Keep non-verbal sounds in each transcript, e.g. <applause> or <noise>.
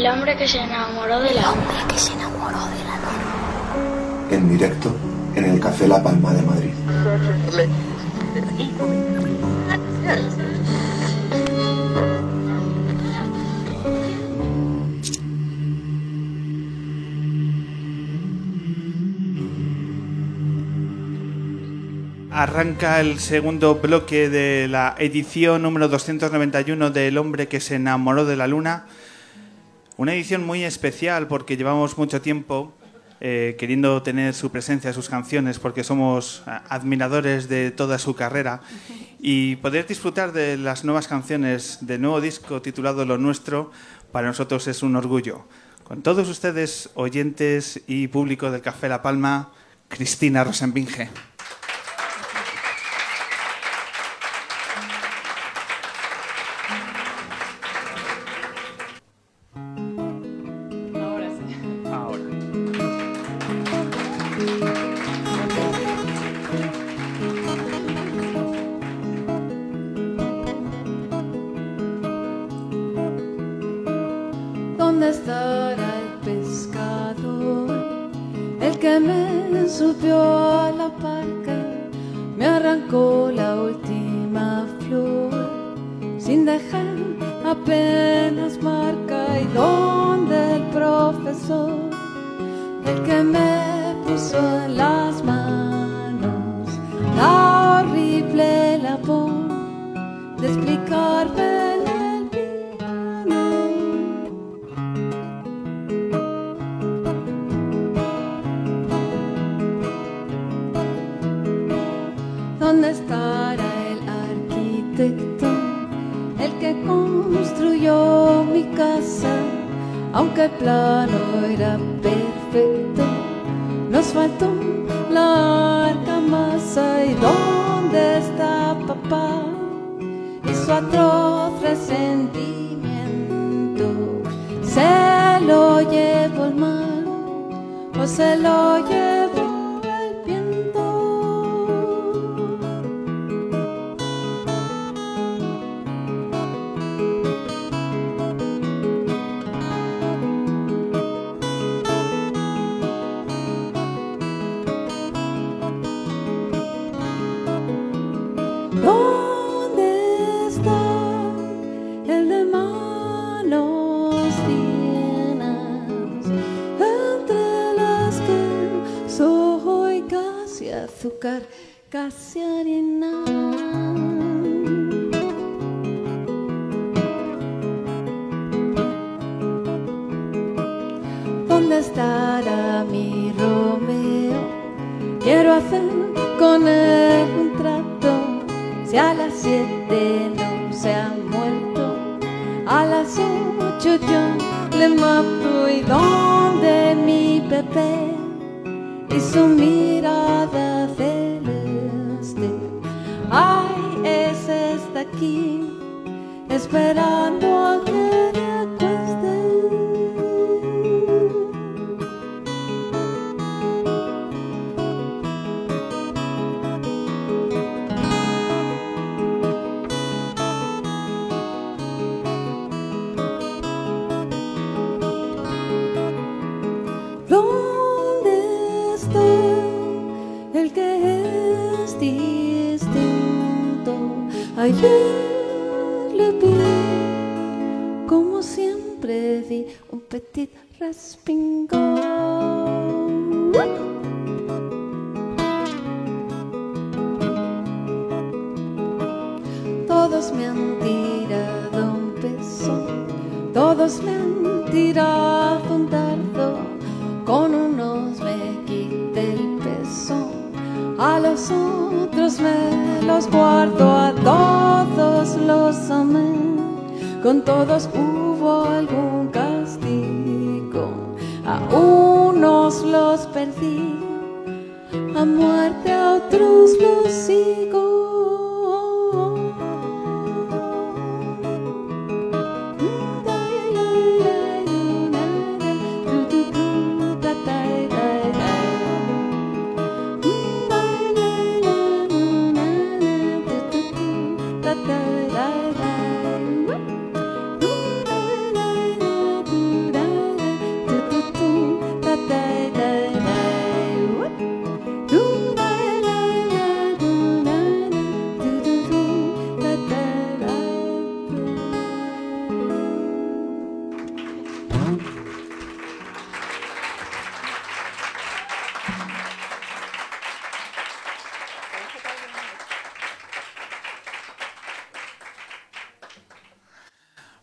El hombre que se enamoró de la luna. que se enamoró de la luna. En directo en el Café La Palma de Madrid. Arranca el segundo bloque de la edición número 291 de El hombre que se enamoró de la luna. Una edición muy especial porque llevamos mucho tiempo eh, queriendo tener su presencia, sus canciones, porque somos eh, admiradores de toda su carrera. Y poder disfrutar de las nuevas canciones del nuevo disco titulado Lo Nuestro, para nosotros es un orgullo. Con todos ustedes, oyentes y público del Café La Palma, Cristina Rosenbinge. Su atroz resentimiento. Se lo llevó el mar o se lo llevó yo le mato. ¿Y dónde mi Pepe? Y su mirada celeste. Ay, ese está aquí, esperando a que Le vi, como siempre di un petit respingón. Todos me han tirado un peso, todos me han tirado un dardo, con unos a los otros me los guardo, a todos los amé, con todos hubo algún castigo, a unos los perdí, a muerte a otros los sigo.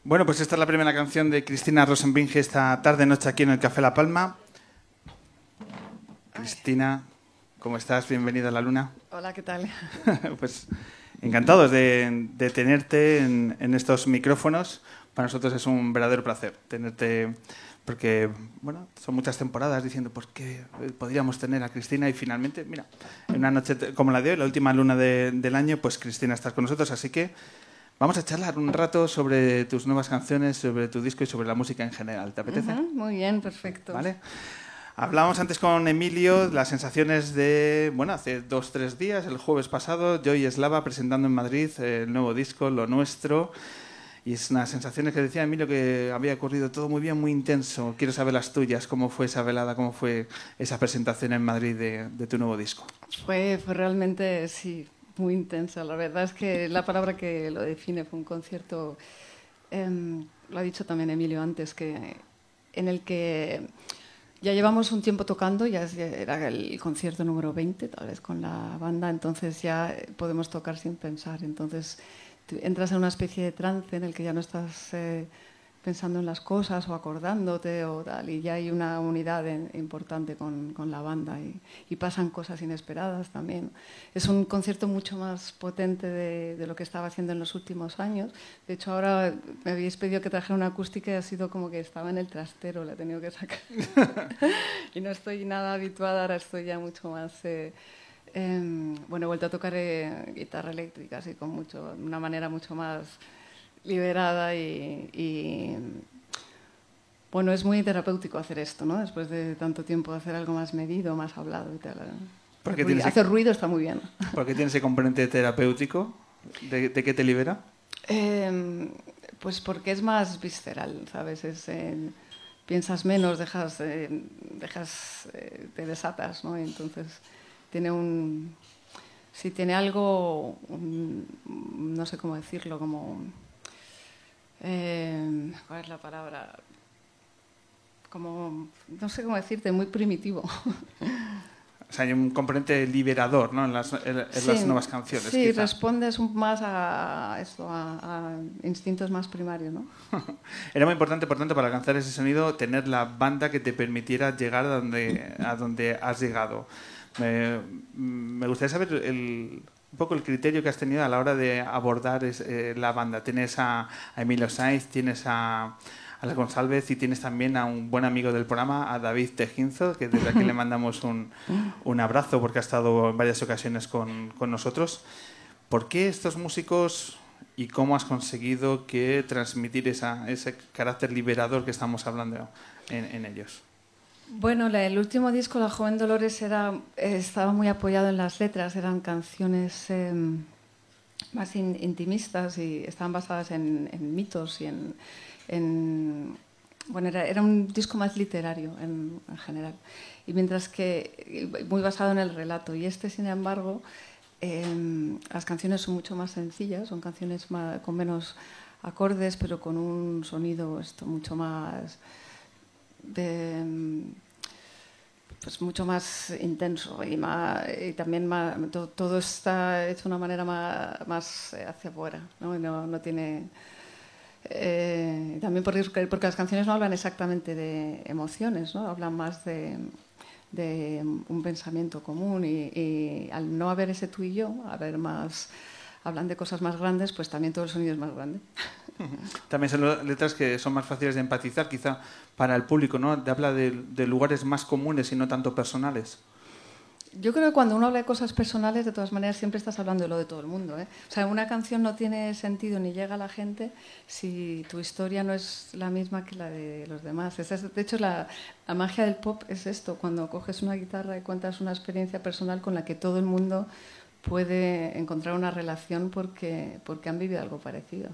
Bueno, pues esta es la primera canción de Cristina Rosenbinge esta tarde-noche aquí en el Café La Palma. Cristina, ¿cómo estás? Bienvenida a la luna. <laughs> Hola, ¿qué tal? pues encantados de, de tenerte en, en, estos micrófonos. Para nosotros es un verdadero placer tenerte, porque bueno, son muchas temporadas diciendo por qué podríamos tener a Cristina y finalmente, mira, en una noche como la de hoy, la última luna de, del año, pues Cristina está con nosotros, así que Vamos a charlar un rato sobre tus nuevas canciones, sobre tu disco y sobre la música en general. ¿Te apetece? Uh -huh, muy bien, perfecto. ¿Vale? Hablábamos antes con Emilio las sensaciones de, bueno, hace dos, tres días, el jueves pasado, yo y Eslava presentando en Madrid el nuevo disco, Lo Nuestro. Y es unas sensaciones que decía Emilio que había ocurrido todo muy bien, muy intenso. Quiero saber las tuyas, cómo fue esa velada, cómo fue esa presentación en Madrid de, de tu nuevo disco. Fue, fue realmente, sí, muy intensa. La verdad es que la palabra que lo define fue un concierto, eh, lo ha dicho también Emilio antes, que en el que ya llevamos un tiempo tocando, ya era el concierto número 20, tal vez con la banda, entonces ya podemos tocar sin pensar. Entonces entras en una especie de trance en el que ya no estás eh, pensando en las cosas o acordándote o tal, y ya hay una unidad en, importante con, con, la banda y, y, pasan cosas inesperadas también. Es un concierto mucho más potente de, de, lo que estaba haciendo en los últimos años. De hecho, ahora me habéis pedido que trajera una acústica y ha sido como que estaba en el trastero, la he tenido que sacar. <laughs> y no estoy nada habituada, ahora estoy ya mucho más... Eh, eh, bueno, he vuelto a tocar eh, guitarra eléctrica, así con mucho, una manera mucho más liberada y, y, bueno, es muy terapéutico hacer esto, ¿no? Después de tanto tiempo hacer algo más medido, más hablado y tal. Porque ruido, hacer ruido está muy bien. ¿Por qué tiene ese componente terapéutico? ¿De, de qué te libera? Eh, pues porque es más visceral, ¿sabes? Es, eh, piensas menos, dejas, eh, dejas te desatas, ¿no? Entonces tiene un... Sí, tiene algo, un, no sé cómo decirlo, como eh, ¿cuál es la palabra? Como, no sé cómo decirte, muy primitivo. <laughs> O sea, hay un componente liberador ¿no? en, las, en, en sí, las nuevas canciones. Sí, quizá. respondes más a, eso, a, a, instintos más primarios. ¿no? <laughs> Era muy importante, por tanto, para alcanzar ese sonido, tener la banda que te permitiera llegar a donde, a donde has llegado. Me, me gustaría saber el, un poco el criterio que has tenido a la hora de abordar es, eh, la banda. Tienes a, a Emilio Sainz, tienes a, a La González y tienes también a un buen amigo del programa, a David Tejinzo, que desde aquí le <laughs> mandamos un, un, abrazo porque ha estado en varias ocasiones con, con, nosotros. ¿Por qué estos músicos y cómo has conseguido que transmitir esa, ese carácter liberador que estamos hablando en, en ellos? Bueno, el último disco, La Joven Dolores, era, eh, estaba muy apoyado en las letras, eran canciones eh, más in, intimistas y estaban basadas en, mitos y en... en bueno, era, era, un disco más literario en, en, general, y mientras que muy basado en el relato. Y este, sin embargo, eh, las canciones son mucho más sencillas, son canciones más, con menos acordes, pero con un sonido esto mucho más de pues mucho más intenso y, más, y también más, todo, está hecho de una manera más, más hacia afuera, ¿no? No, tiene... Eh, también porque, porque las canciones no hablan exactamente de emociones, ¿no? hablan más de, de un pensamiento común y, y, al no haber ese tú y yo, haber más, hablan de cosas más grandes, pues también todo el sonido es más grande. <laughs> También son letras que son más fáciles de empatizar, quizá para el público, ¿no? Te habla de, de, lugares más comunes y no tanto personales. Yo creo que cuando uno habla de cosas personales, de todas maneras, siempre estás hablando de lo de todo el mundo. ¿eh? O sea, una canción no tiene sentido ni llega a la gente si tu historia no es la misma que la de los demás. Esa es, de hecho, la, la magia del pop es esto, cuando coges una guitarra y cuentas una experiencia personal con la que todo el mundo puede encontrar una relación porque, porque han vivido algo parecido.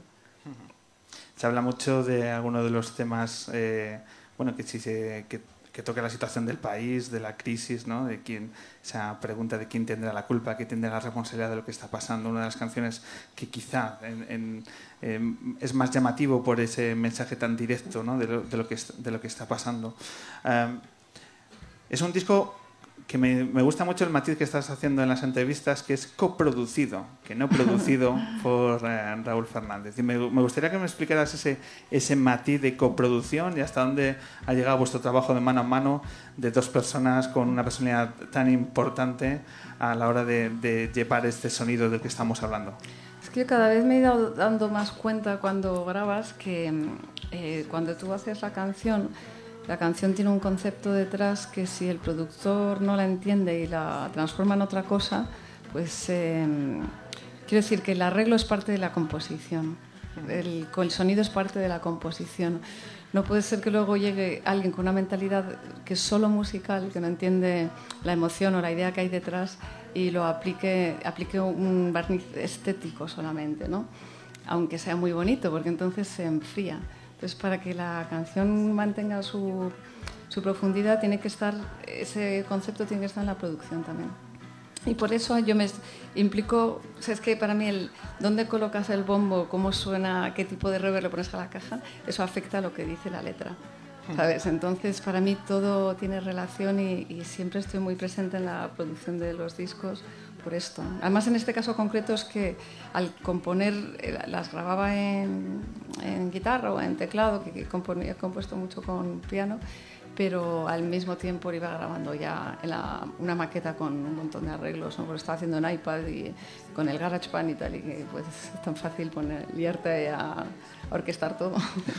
Se habla mucho de algunos de los temas, eh, bueno, que, si se, que, toca la situación del país, de la crisis, ¿no? De quién, esa pregunta de quién tendrá la culpa, quién tendrá la responsabilidad de lo que está pasando. Una de las canciones que quizá eh, es más llamativo por ese mensaje tan directo, ¿no? De lo, de lo, que, está pasando. Um, es un disco que me, me, gusta mucho el matiz que estás haciendo en las entrevistas, que es coproducido, que no producido <laughs> por eh, Raúl Fernández. Y me, me, gustaría que me explicaras ese, ese matiz de coproducción y hasta dónde ha llegado vuestro trabajo de mano a mano de dos personas con una personalidad tan importante a la hora de, de llevar este sonido del que estamos hablando. Es que cada vez me he ido dando más cuenta cuando grabas que eh, cuando tú haces la canción, la canción tiene un concepto detrás que si el productor no la entiende y la transforma en otra cosa, pues eh, quiero decir que el arreglo es parte de la composición, el, sonido es parte de la composición. No puede ser que luego llegue alguien con una mentalidad que es solo musical, que no entiende la emoción o la idea que hay detrás y lo aplique, aplique un barniz estético solamente, ¿no? aunque sea muy bonito, porque entonces se enfría. Entonces, para que la canción mantenga su, su, profundidad, tiene que estar, ese concepto tiene que estar en la producción también. Y por eso yo me implico, o sea, es que para mí el dónde colocas el bombo, cómo suena, qué tipo de reverb le pones a la caja, eso afecta a lo que dice la letra. ¿Sabes? Entonces, para mí todo tiene relación y, y siempre estoy muy presente en la producción de los discos por esto. Además, en este caso concreto es que al componer, eh, las grababa en, en guitarra o en teclado, que he compuesto mucho con piano, pero al mismo tiempo iba grabando ya la, una maqueta con un montón de arreglos, ¿no? porque estaba haciendo en iPad y con el GarageBand y tal, y que pues es tan fácil poner, liarte a, orquestar todo.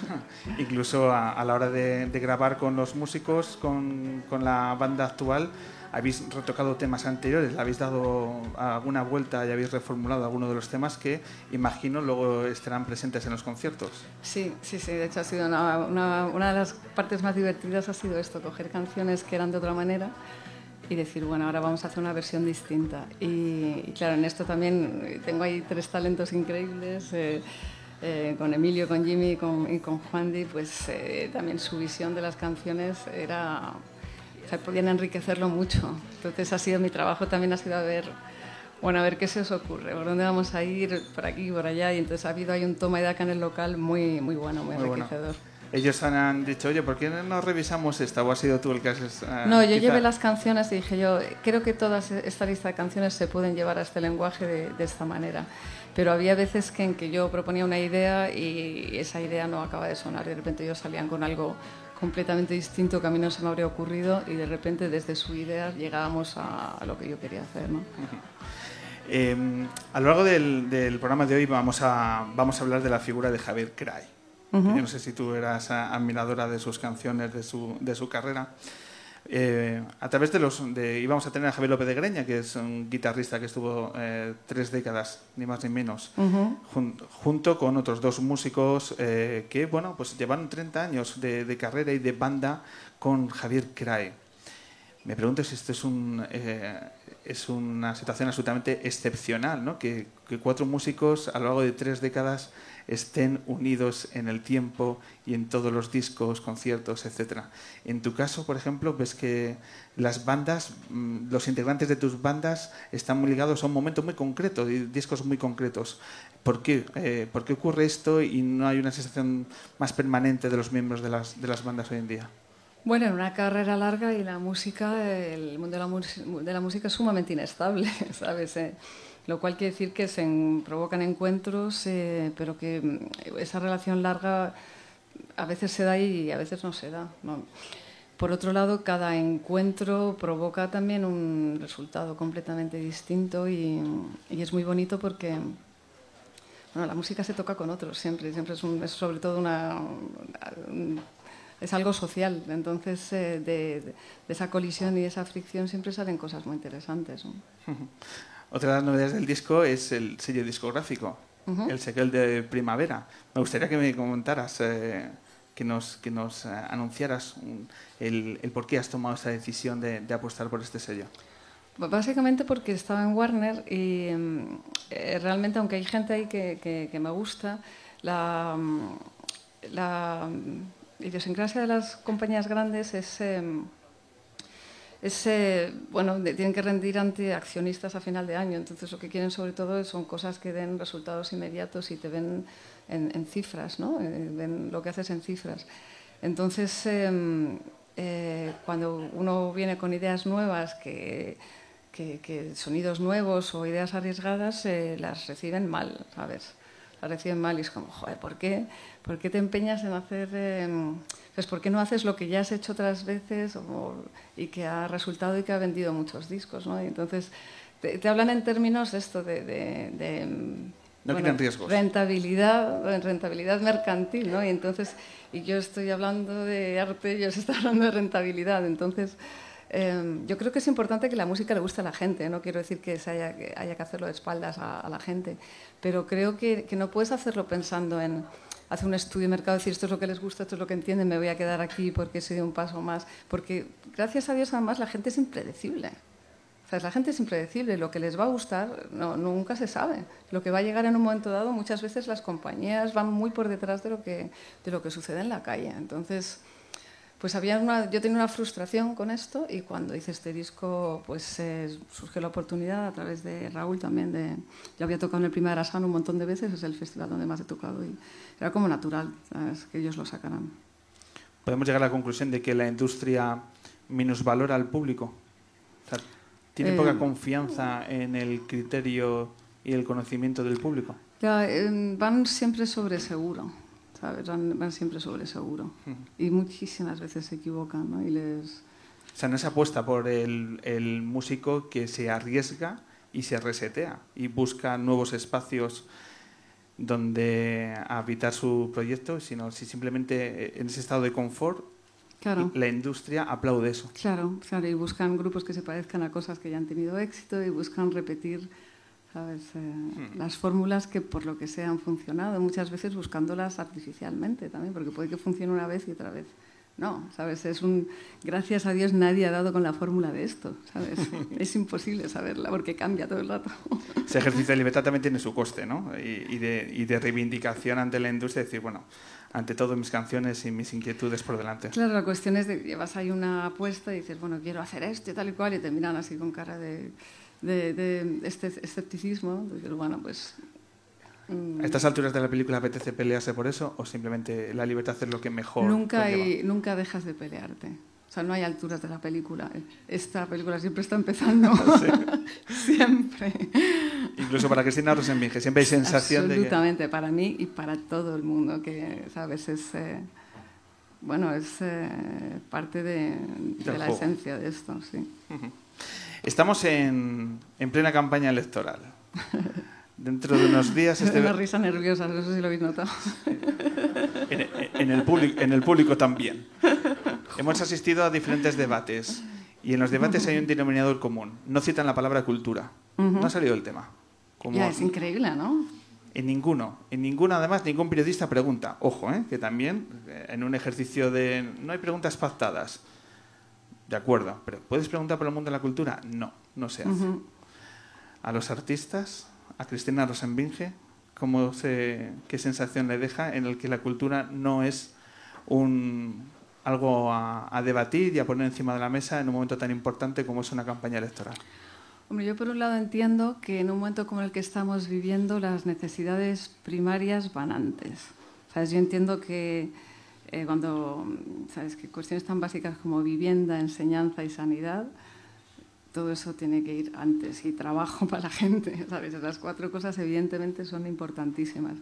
<laughs> Incluso a, a la hora de, de, grabar con los músicos, con, con la banda actual, habéis retocado temas anteriores, le habéis dado alguna vuelta y habéis reformulado algunos de los temas que imagino luego estarán presentes en los conciertos. Sí, sí, sí, de hecho ha sido una, una, una de las partes más divertidas ha sido esto, coger canciones que eran de otra manera y decir, bueno, ahora vamos a hacer una versión distinta. Y, y claro, en esto también tengo ahí tres talentos increíbles. Eh, eh, con Emilio, con Jimmy con, y con Juan Di, pues eh, también su visión de las canciones era podían enriquecerlo mucho. Entonces ha sido mi trabajo también ha sido a ver, bueno, a ver qué se os ocurre, por dónde vamos a ir, por aquí, por allá. Y entonces ha habido ahí un toma y daca en el local muy, muy bueno, muy, muy enriquecedor. Bueno. Ellos han dicho, oye, ¿por qué no revisamos esta? ¿O has sido tú el que has...? Uh, no, yo quizá... llevé las canciones y dije yo, creo que toda esta lista de canciones se pueden llevar a este lenguaje de, de esta manera. Pero había veces que en que yo proponía una idea y esa idea no acaba de sonar. De repente ellos salían con algo completamente distinto que a mí no se me habría ocurrido y de repente desde su idea llegábamos a, lo que yo quería hacer. ¿no? <laughs> Eh, a lo largo del, del, programa de hoy vamos a, vamos a hablar de la figura de Javier Cray. Uh -huh. Yo no sé si tú eras admiradora de sus canciones, de su, de su carrera. Eh, a través de los de íbamos a tener a Javier López de Greña que es un guitarrista que estuvo eh, tres décadas ni más ni menos uh -huh. jun, junto con otros dos músicos eh, que bueno pues llevaron 30 años de, de, carrera y de banda con Javier Cray me pregunto si esto es un eh, es una situación absolutamente excepcional ¿no? que, que cuatro músicos a lo largo de tres décadas estén unidos en el tiempo y en todos los discos, conciertos, etc. En tu caso, por ejemplo, ves que las bandas, mm, los integrantes de tus bandas están muy ligados a un momento muy concreto, discos muy concretos. ¿Por qué? Eh, ¿Por qué ocurre esto y no hay una sensación más permanente de los miembros de las, de las bandas hoy en día? Bueno, en una carrera larga y la música, el mundo de la, de la música es sumamente inestable, <laughs> ¿sabes? Eh, lo cual quiere decir que se provocan encuentros, eh, pero que mm, esa relación larga a veces se da y a veces no se da. Por otro lado, cada encuentro provoca también un resultado completamente distinto y, es muy bonito porque bueno, la música se toca con otros siempre, siempre es, un, es sobre todo una, es algo social. Entonces, eh, de, esa colisión y esa fricción siempre salen cosas muy interesantes. <laughs> Otra de las novedades del disco es el sello discográfico, uh -huh. el sello de Primavera. Me gustaría que me comentaras, eh, que nos, que nos eh, anunciaras un, el, el, por qué has tomado esta decisión de, de, apostar por este sello. Básicamente porque estaba en Warner y eh, realmente, aunque hay gente ahí que, que, que me gusta, la, la idiosincrasia de las compañías grandes es, eh, es bueno, tienen que rendir ante accionistas a final de año. Entonces, lo que quieren sobre todo son cosas que den resultados inmediatos y te ven en, cifras, ¿no? Eh, ven lo que haces en cifras. Entonces, eh, cuando uno viene con ideas nuevas, que, que, que sonidos nuevos o ideas arriesgadas, eh, las reciben mal, ¿sabes? Las reciben mal y es como, joder, ¿por qué, ¿por qué te empeñas en hacer... Pues, ¿por qué no haces lo que ya has hecho otras veces o, y que ha resultado y que ha vendido muchos discos, ¿no? Y entonces te, te hablan en términos de esto de... de, de no bueno, quieren riesgos. Rentabilidad, rentabilidad mercantil, ¿no? Y entonces, y yo estoy hablando de arte, ellos están <laughs> hablando de rentabilidad. Entonces, eh, yo creo que es importante que la música le guste a la gente. No quiero decir que, se haya, que haya que hacerlo de espaldas a, a la gente, pero creo que, que, no puedes hacerlo pensando en hacer un estudio de mercado, decir esto es lo que les gusta, esto es lo que entienden, me voy a quedar aquí porque soy un paso más. Porque gracias a Dios, además, la gente es impredecible. O sea, la gente es impredecible, lo que les va a gustar no, nunca se sabe. Lo que va a llegar en un momento dado, muchas veces las compañías van muy por detrás de lo que, de lo que sucede en la calle. Entonces, pues había una, yo tenía una frustración con esto y cuando hice este disco, pues eh, surgió la oportunidad a través de Raúl también. De, yo había tocado en el Primer Asan un montón de veces, es el festival donde más he tocado y era como natural ¿sabes? que ellos lo sacaran. Podemos llegar a la conclusión de que la industria minusvalora al público. O sea, tiene eh, poca confianza en el criterio y el conocimiento del público. Ya, eh, van siempre sobre seguro, ¿sabes? Van, van siempre sobre seguro. Y muchísimas veces se equivocan, ¿no? Y les... O sea, no se apuesta por el, el músico que se arriesga y se resetea y busca nuevos espacios donde habitar su proyecto, sino si simplemente en ese estado de confort Claro. la industria aplaude eso. Claro, claro, y buscan grupos que se parezcan a cosas que ya han tenido éxito y buscan repetir ¿sabes? Eh, hmm. las fórmulas que por lo que sea han funcionado, muchas veces buscándolas artificialmente también, porque puede que funcione una vez y otra vez. No, ¿sabes? Es un. Gracias a Dios nadie ha dado con la fórmula de esto, ¿sabes? <laughs> es imposible saberla porque cambia todo el rato. Ese ejercicio de libertad también tiene su coste, ¿no? Y, y, de, y de reivindicación ante la industria, decir, bueno, ante todo mis canciones y mis inquietudes por delante. Claro, la cuestión es de llevas ahí una apuesta y dices, bueno, quiero hacer esto y tal y cual, y te miran así con cara de, de, de este escepticismo. Dices, bueno, pues. Mm. ¿A estas alturas de la película apetece pelearse por eso o simplemente la libertad es lo que mejor? Nunca, hay, nunca dejas de pelearte. O sea, no hay alturas de la película. Esta película siempre está empezando. <laughs> Sí. <laughs> siempre. Incluso para Cristina Rosenbinge, siempre hay sensación Absolutamente, de que... Absolutamente, para mí y para todo el mundo, que, ¿sabes? Es, eh, bueno, es eh, parte de, de la juego. esencia de esto, sí. Uh -huh. Estamos en, en, plena campaña electoral. Dentro de unos días... <laughs> Este... Una risa nerviosa, no sé si lo habéis notado. <laughs> En, en, el, público, en el público también. Hemos asistido a diferentes debates y en los debates hay un denominador común. No citan la palabra cultura. Uh -huh. No ha salido el tema. Como ya, es increíble, ¿no? En ninguno. En ninguno, además, ningún periodista pregunta. Ojo, ¿eh? que también en un ejercicio de... No hay preguntas pactadas. De acuerdo, pero ¿puedes preguntar por el mundo de la cultura? No, no se hace. Uh -huh. A los artistas, a Cristina Rosenbinge, ¿cómo se, ¿qué sensación le deja en el que la cultura no es un, algo a, a, debatir y a poner encima de la mesa en un momento tan importante como es una campaña electoral? Hombre, yo por un lado entiendo que en un momento como el que estamos viviendo las necesidades primarias van antes. ¿Sabes? Yo entiendo que eh, cuando sabes que cuestiones tan básicas como vivienda, enseñanza y sanidad, todo eso tiene que ir antes y trabajo <laughs> para la gente. ¿sabes? Esas cuatro cosas evidentemente son importantísimas.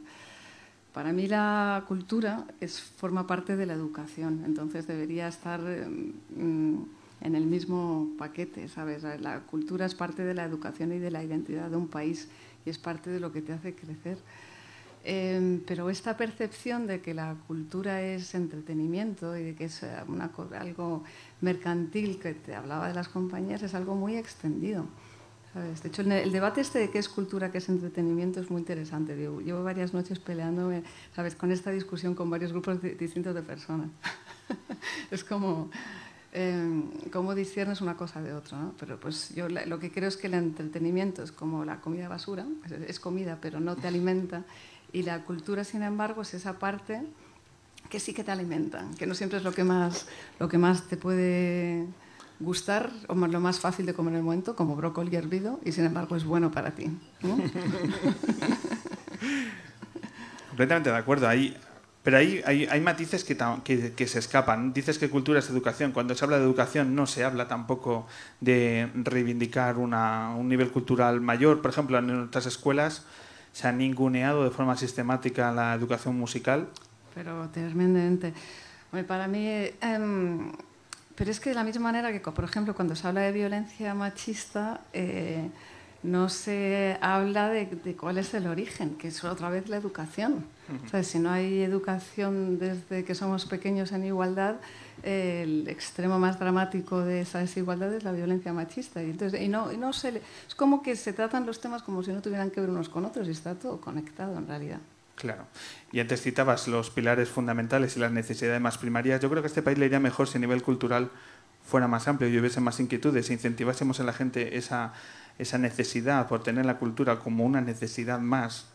Para mí la cultura es, forma parte de la educación, entonces debería estar mm, en el mismo paquete, ¿sabes? La cultura es parte de la educación y de la identidad de un país y es parte de lo que te hace crecer. Eh, pero esta percepción de que la cultura es entretenimiento y de que es una, algo mercantil, que te hablaba de las compañías, es algo muy extendido. ¿sabes? De hecho, el debate este de qué es cultura, qué es entretenimiento es muy interesante. Llevo, llevo varias noches peleándome ¿sabes? con esta discusión con varios grupos de, distintos de personas. <laughs> es como eh, cómo disciernes una cosa de otra. ¿no? Pero pues yo lo que creo es que el entretenimiento es como la comida basura, es, es comida pero no te alimenta, y la cultura, sin embargo, es esa parte que sí que te alimenta, que no siempre es lo que más, lo que más te puede gustar o lo más fácil de comer en el momento, como brócoli hervido, y sin embargo es bueno para ti. <laughs> Completamente de acuerdo. Hay, Pero hay, hay, hay matices que, que, que se escapan. Dices que cultura es educación. Cuando se habla de educación no se habla tampoco de reivindicar una, un nivel cultural mayor. Por ejemplo, en nuestras escuelas se ha ninguneado de forma sistemática la educación musical. Pero tremendamente. Hombre, para mí, eh, pero es que de la misma manera que, por ejemplo, cuando se habla de violencia machista, eh, no se habla de cuál es el origen, que es otra vez la educación. O sea, si no hay educación desde que somos pequeños en igualdad, eh, el extremo más dramático de esa desigualdad es la violencia machista. Y, entonces, y no, y no se le- es como que se tratan los temas como si no tuvieran que ver unos con otros y está todo conectado en realidad. Claro. Y antes citabas los pilares fundamentales y las necesidades más primarias. Yo creo que a este país le iría mejor si a nivel cultural fuera más amplio y hubiese más inquietudes, si incentivásemos en la gente esa, esa necesidad por tener la cultura como una necesidad más.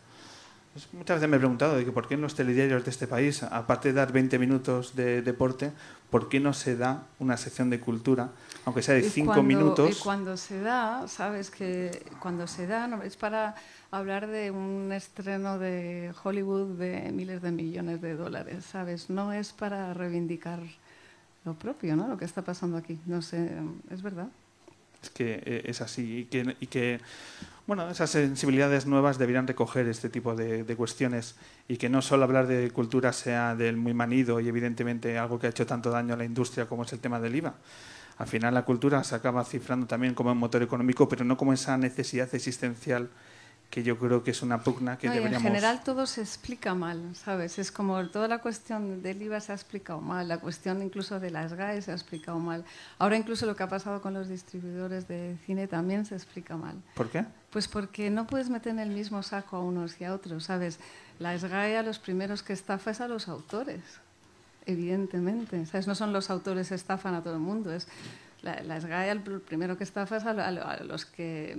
Pues muchas veces me he preguntado de que por qué en los telediarios de este país, aparte de dar 20 minutos de deporte, ¿por qué no se da una sección de cultura, aunque sea de Y 5 cuando- minutos? Y cuando se da, sabes que cuando se da no, es para hablar de un estreno de Hollywood de miles de millones de dólares, ¿sabes? No es para reivindicar lo propio, ¿no? Lo que está pasando aquí. No sé, es verdad. Es que eh, es así y que, y que, bueno, esas sensibilidades nuevas deberían recoger este tipo de, de cuestiones y que no solo hablar de cultura sea del muy manido y evidentemente algo que ha hecho tanto daño a la industria como es el tema del IVA. Al final la cultura se acaba cifrando también como un motor económico, pero no como esa necesidad existencial que yo creo que es una pugna que No, y en deberíamos... general todo se explica mal, ¿sabes? Es como toda la cuestión del IVA se ha explicado mal, la cuestión incluso de las GAE se ha explicado mal. Ahora incluso lo que ha pasado con los distribuidores de cine también se explica mal. ¿Por qué? Pues porque no puedes meter en el mismo saco a unos y a otros, ¿sabes? La SGAE a los primeros que estafa es a los autores, evidentemente. ¿Sabes? No son los autores que estafan a todo el mundo, es la, la SGAE al pr- primero que estafa es a, a a los que...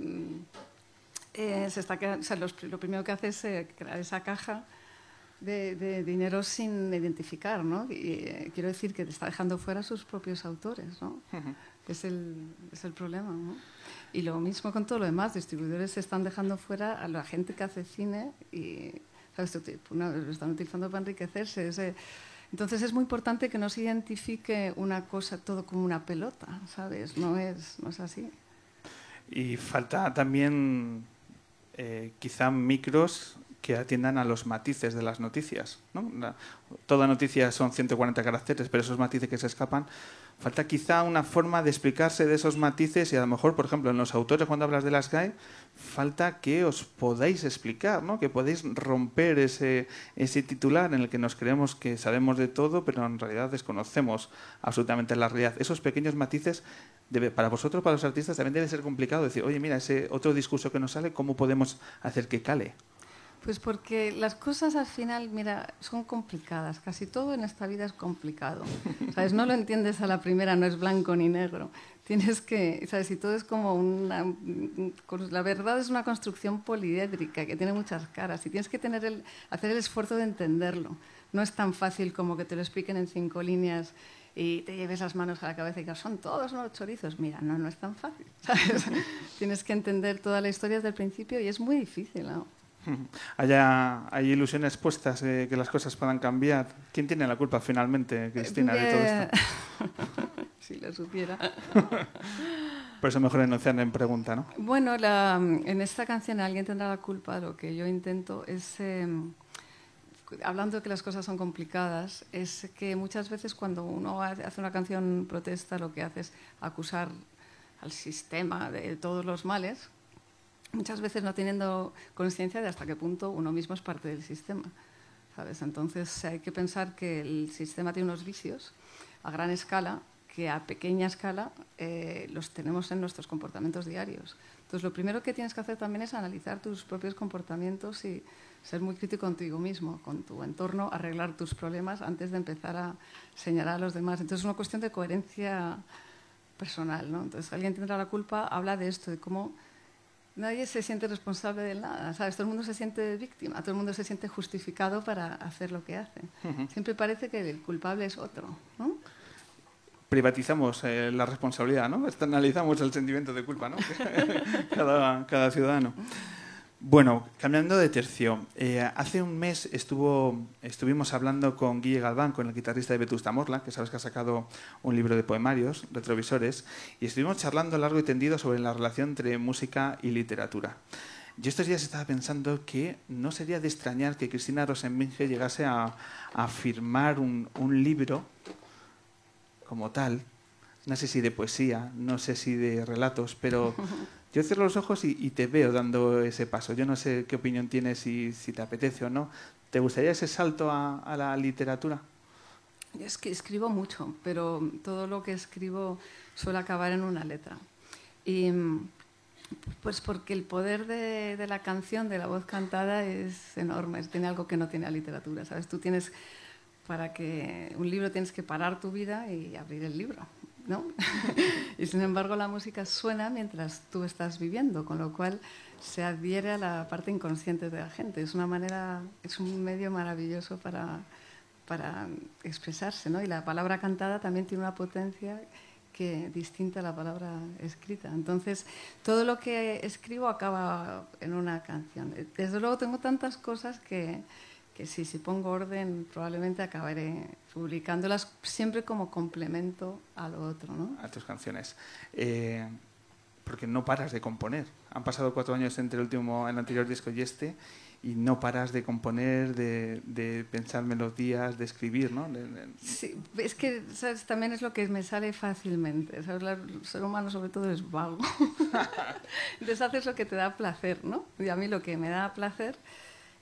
eh, se está, queda- o sea, los pri- lo primero que hace es eh, crear esa caja de, de dinero sin identificar, ¿no? Y, eh, quiero decir que te está dejando fuera a sus propios autores, ¿no? es, el, es el problema, ¿no? Y lo mismo con todo lo demás, distribuidores se están dejando fuera a la gente que hace cine y, ¿sabes? Una- lo están utilizando para enriquecerse. ese- entonces es muy importante que no se identifique una cosa todo como una pelota, ¿sabes? No es, no es así. Y falta también eh, quizá micros que atiendan a los matices de las noticias. toda noticia son 140 caracteres, pero esos matices que se escapan, falta quizá una forma de explicarse de esos matices y a lo mejor, por ejemplo, en los autores cuando hablas de las GAE, falta que os podáis explicar, ¿no? que podéis romper ese, ese titular en el que nos creemos que sabemos de todo, pero en realidad desconocemos absolutamente la realidad. Esos pequeños matices debe, para vosotros, para los artistas, también debe ser complicado decir, oye, mira, ese otro discurso que nos sale, ¿cómo podemos hacer que cale? Pues porque las cosas al final, mira, son complicadas. Casi todo en esta vida es complicado. <laughs> ¿Sabes? No lo entiendes a la primera, no es blanco ni negro. Tienes que, ¿sabes? Y todo es como una... La verdad es una construcción poliédrica que tiene muchas caras y tienes que tener el, hacer el esfuerzo de entenderlo. No es tan fácil como que te lo expliquen en cinco líneas y te lleves las manos a la cabeza y digas, son todos unos chorizos. Mira, no, no es tan fácil. <laughs> ¿sabes? <laughs> tienes que entender toda la historia desde el principio y es muy difícil. ¿no? Haya, hay ilusiones puestas de que las cosas puedan cambiar. ¿Quién tiene la culpa finalmente, Cristina, de todo esto? <laughs> si lo supiera. <laughs> Por eso mejor enunciar en pregunta, ¿no? Bueno, la- en esta canción alguien tendrá la culpa. Lo que yo intento es, eh, hablando de que las cosas son complicadas, es que muchas veces cuando uno ha- hace una canción protesta, lo que hace es acusar al sistema de todos los males, muchas veces no teniendo conciencia de hasta qué punto uno mismo es parte del sistema. ¿sabes? Entonces hay que pensar que el sistema tiene unos vicios a gran escala que a pequeña escala eh, los tenemos en nuestros comportamientos diarios. Entonces lo primero que tienes que hacer también es analizar tus propios comportamientos y ser muy crítico contigo mismo, con tu entorno, arreglar tus problemas antes de empezar a señalar a los demás. Entonces es una cuestión de coherencia personal. ¿no? Entonces alguien tendrá la culpa, habla de esto, de cómo nadie se siente responsable de nada, ¿sabes? Todo el mundo se siente víctima, todo el mundo se siente justificado para hacer lo que hace. Siempre parece que el culpable es otro, ¿no? Privatizamos eh, la responsabilidad, ¿no? Externalizamos el sentimiento de culpa, ¿no? <laughs> cada, cada ciudadano. Bueno, cambiando de tercio, eh, hace un mes estuvimos hablando con Guille Galván, con el guitarrista de Vetusta Morla, que sabes que ha sacado un libro de poemarios, Retrovisores, y estuvimos charlando largo y tendido sobre la relación entre música y literatura. Yo estos días estaba pensando que no sería de extrañar que Cristina Rosenbinge llegase a, a firmar un libro como tal, no sé si de poesía, no sé si de relatos, pero <laughs> yo cierro los ojos y, te veo dando ese paso. Yo no sé qué opinión tienes, si, si te apetece o no. ¿Te gustaría ese salto a, la literatura? Es que escribo mucho, pero todo lo que escribo suele acabar en una letra. Y pues porque el poder de, de la canción, de la voz cantada, es enorme. Tiene algo que no tiene la literatura, ¿sabes? Tú tienes, para que un libro tienes que parar tu vida y abrir el libro, ¿no? <laughs> y sin embargo la música suena mientras tú estás viviendo, con lo cual se adhiere a la parte inconsciente de la gente. Es una manera, es un medio maravilloso para, para expresarse, ¿no? Y la palabra cantada también tiene una potencia que distinta a la palabra escrita. Entonces, todo lo que escribo acaba en una canción. Desde luego tengo tantas cosas que, que sí, si pongo orden, probablemente acabaré publicándolas siempre como complemento a lo otro, ¿no? A tus canciones. Eh, porque no paras de componer. Han pasado cuatro años entre el último, el anterior disco y este, y no paras de componer, de, de pensar melodías, de escribir, ¿no? De- de- Sí, es que ¿sabes? también es lo que me sale fácilmente. ¿sabes? El ser humano sobre todo es vago. <laughs> Entonces haces lo que te da placer, ¿no? Y a mí lo que me da placer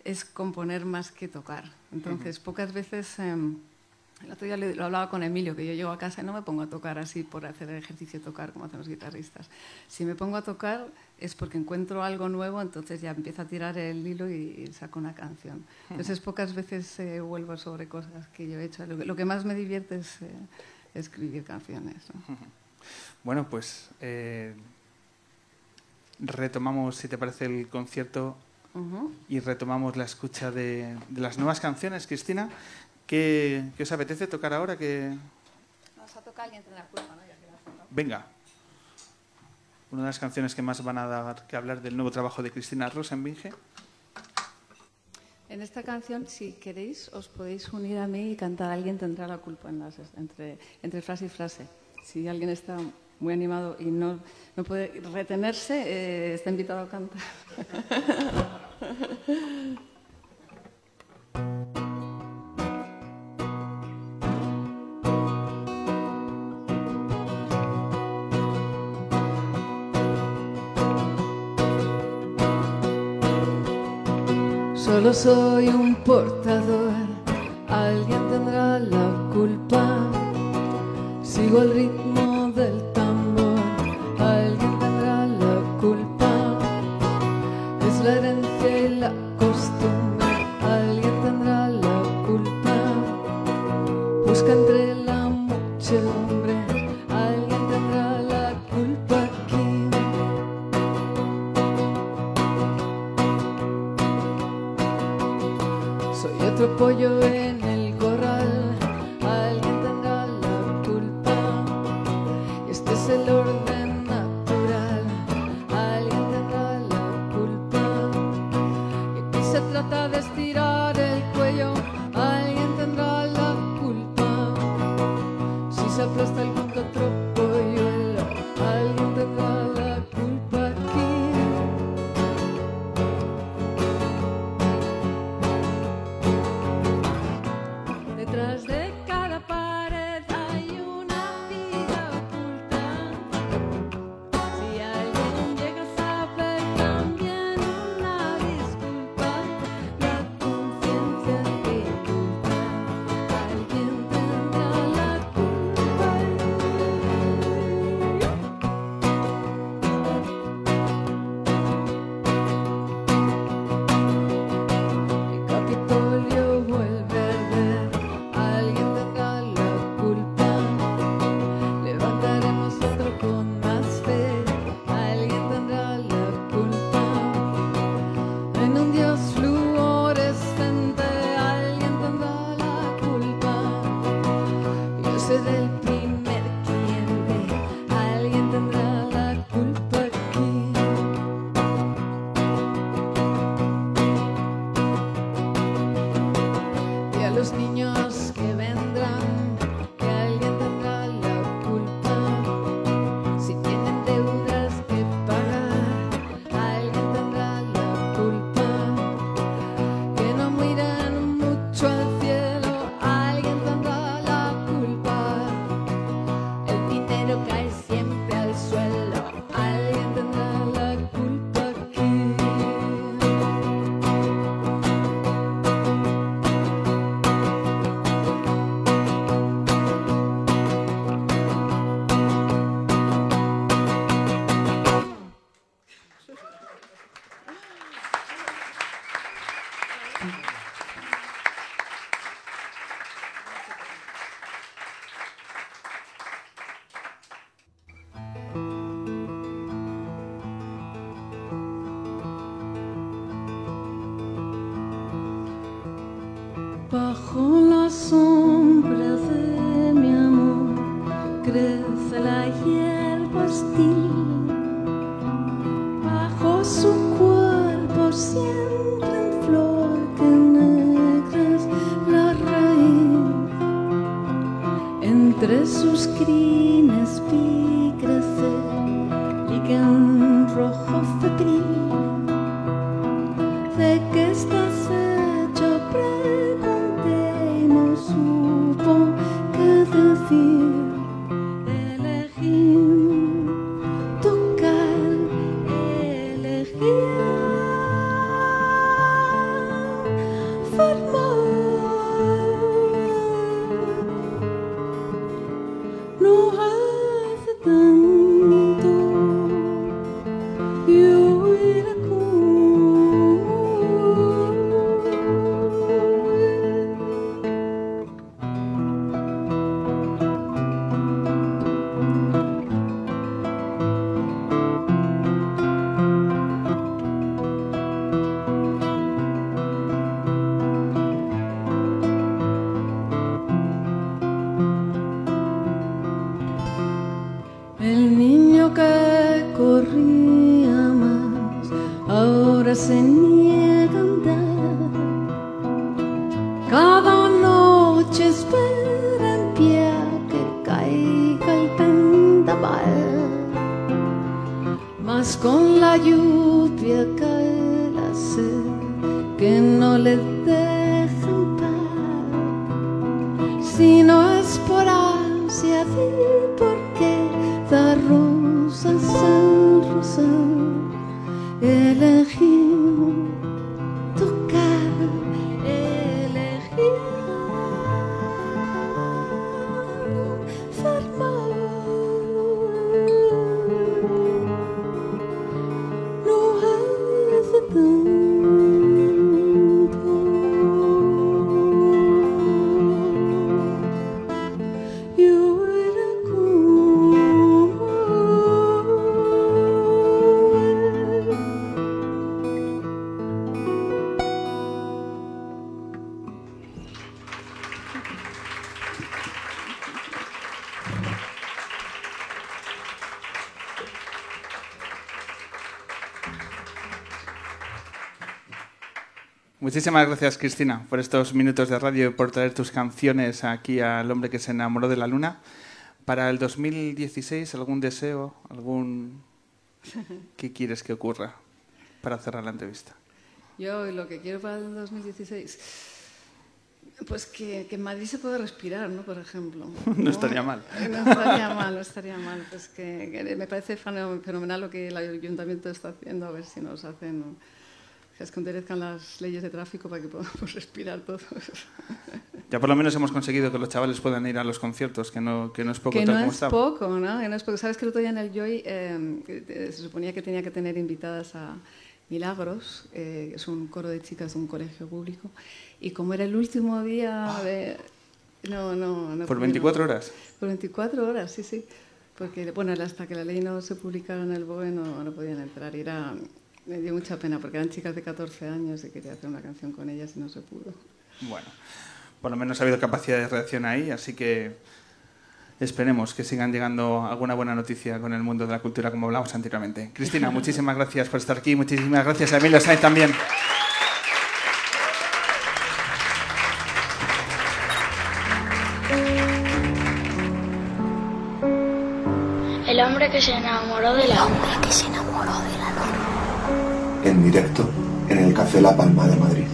es componer más que tocar. Entonces pocas veces... em, el otro día lo hablaba con Emilio, que yo llego a casa y no me pongo a tocar así por hacer el ejercicio de tocar como hacen los guitarristas. Si me pongo a tocar es porque encuentro algo nuevo, entonces ya empiezo a tirar el hilo y, saco una canción. Entonces pocas veces eh, vuelvo sobre cosas que yo he hecho. Lo que, lo que más me divierte es eh, escribir canciones. ¿no? Bueno, pues eh, retomamos, si te parece, el concierto Ujú. y retomamos la escucha de, de las nuevas canciones. Cristina, ¿qué, qué os apetece tocar ahora? Que Vamos a tocar alguien la culpa, ¿no? Venga. Una de las canciones que más van a dar que hablar del nuevo trabajo de Cristina Rosenbinge. En esta canción, si queréis, os podéis unir a mí y cantar Alguien tendrá la culpa en las, entre, entre frase y frase. Si alguien está muy animado y no, no puede retenerse, eh, está invitado a cantar. <laughs> Solo soy un portador, alguien tendrá la culpa. Sigo el ritmo aplasta el mundo grande. Muchísimas gracias, Cristina, por estos minutos de radio y por traer tus canciones aquí al hombre que se enamoró de la luna. Para el 2016, ¿algún deseo? ¿Algún... <laughs> ¿Qué quieres que ocurra para cerrar la entrevista? Yo lo que quiero para el 2016, pues que, que en Madrid se pueda respirar, ¿no? Por ejemplo. <laughs> No estaría mal. <laughs> No estaría mal, no estaría mal. Pues que, que me parece feno- fenomenal lo que el ayuntamiento está haciendo, a ver si nos hacen, que esconderezcan las leyes de tráfico para que podamos <laughs> respirar todos. Ya por lo menos hemos conseguido que los chavales puedan ir a los conciertos, que no, que no es poco que tal no como es está. poco, ¿no? Que no es poco. Sabes que el otro día en el Joy eh, eh, se suponía que tenía que tener invitadas a Milagros, eh, que es un coro de chicas de un colegio público, y como era el último día de... No, no, no. ¿Por pudieron. 24 horas? Por 24 horas, sí, sí. Porque, bueno, hasta que la ley no se publicara en el BOE no, no podían entrar. Era, me dio mucha pena porque eran chicas de 14 años y quería hacer una canción con ellas y no se pudo. Bueno, por lo menos ha habido capacidad de reacción ahí, así que esperemos que sigan llegando alguna buena noticia con el mundo de la cultura, como hablamos anteriormente. Cristina, <laughs> muchísimas gracias por estar aquí, muchísimas gracias a Emilio Sainz también. El hombre que se enamoró de la Hombre que se enamoró. En directo en el Café La Palma de Madrid.